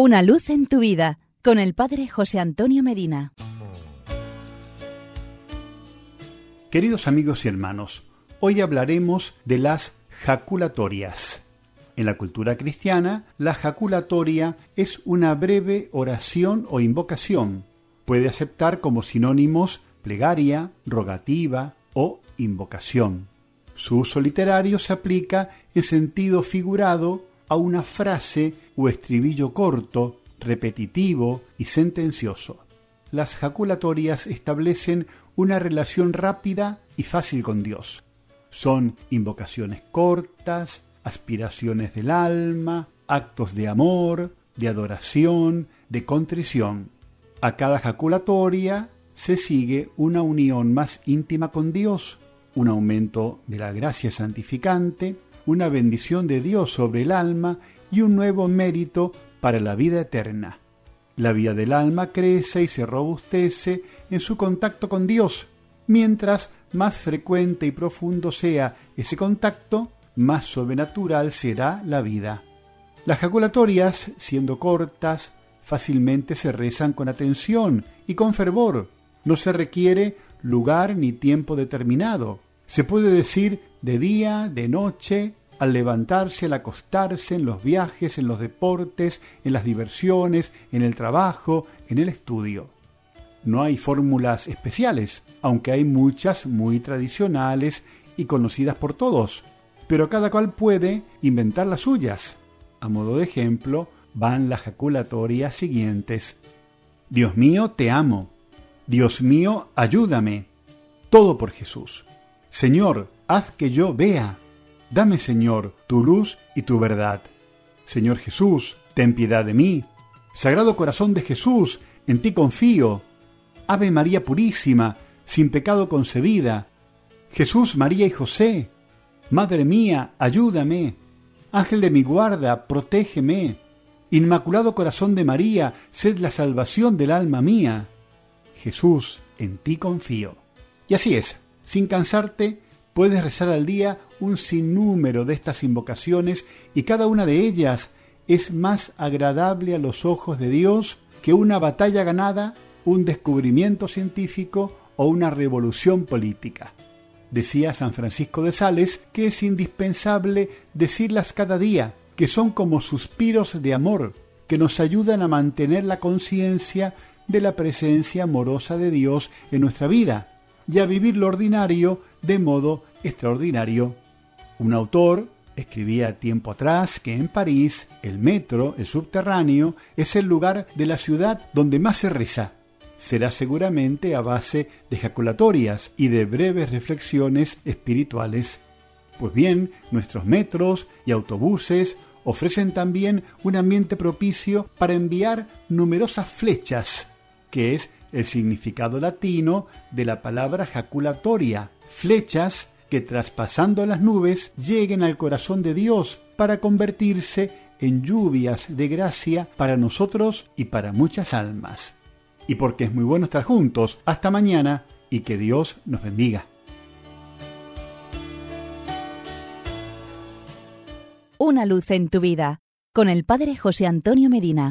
Una luz en tu vida con el Padre José Antonio Medina. Queridos amigos y hermanos, hoy hablaremos de las jaculatorias. En la cultura cristiana, la jaculatoria es una breve oración o invocación. Puede aceptar como sinónimos plegaria, rogativa o invocación. Su uso literario se aplica en sentido figurado a una frase o estribillo corto, repetitivo y sentencioso. Las jaculatorias establecen una relación rápida y fácil con Dios. Son invocaciones cortas, aspiraciones del alma, actos de amor, de adoración, de contrición. A cada jaculatoria se sigue una unión más íntima con Dios, un aumento de la gracia santificante, una bendición de Dios sobre el alma y un nuevo mérito para la vida eterna. La vida del alma crece y se robustece en su contacto con Dios. Mientras más frecuente y profundo sea ese contacto, más sobrenatural será la vida. Las jaculatorias, siendo cortas, fácilmente se rezan con atención y con fervor. No se requiere lugar ni tiempo determinado. Se puede decir de día, de noche, al levantarse, al acostarse, en los viajes, en los deportes, en las diversiones, en el trabajo, en el estudio. No hay fórmulas especiales, aunque hay muchas muy tradicionales y conocidas por todos, pero cada cual puede inventar las suyas. A modo de ejemplo, van las jaculatorias siguientes. Dios mío, te amo. Dios mío, ayúdame. Todo por Jesús. Señor, haz que yo vea. Dame, Señor, tu luz y tu verdad. Señor Jesús, ten piedad de mí. Sagrado corazón de Jesús, en ti confío. Ave María Purísima, sin pecado concebida. Jesús, María y José. Madre mía, ayúdame. Ángel de mi guarda, protégeme. Inmaculado corazón de María, sed la salvación del alma mía. Jesús, en ti confío. Y así es, sin cansarte, puedes rezar al día un sinnúmero de estas invocaciones y cada una de ellas es más agradable a los ojos de Dios que una batalla ganada, un descubrimiento científico o una revolución política. Decía San Francisco de Sales que es indispensable decirlas cada día, que son como suspiros de amor, que nos ayudan a mantener la conciencia de la presencia amorosa de Dios en nuestra vida y a vivir lo ordinario de modo extraordinario. Un autor escribía tiempo atrás que en París el metro, el subterráneo, es el lugar de la ciudad donde más se reza. Será seguramente a base de ejaculatorias y de breves reflexiones espirituales. Pues bien, nuestros metros y autobuses ofrecen también un ambiente propicio para enviar numerosas flechas, que es el significado latino de la palabra jaculatoria, flechas que traspasando las nubes lleguen al corazón de Dios para convertirse en lluvias de gracia para nosotros y para muchas almas. Y porque es muy bueno estar juntos, hasta mañana y que Dios nos bendiga. Una luz en tu vida con el Padre José Antonio Medina.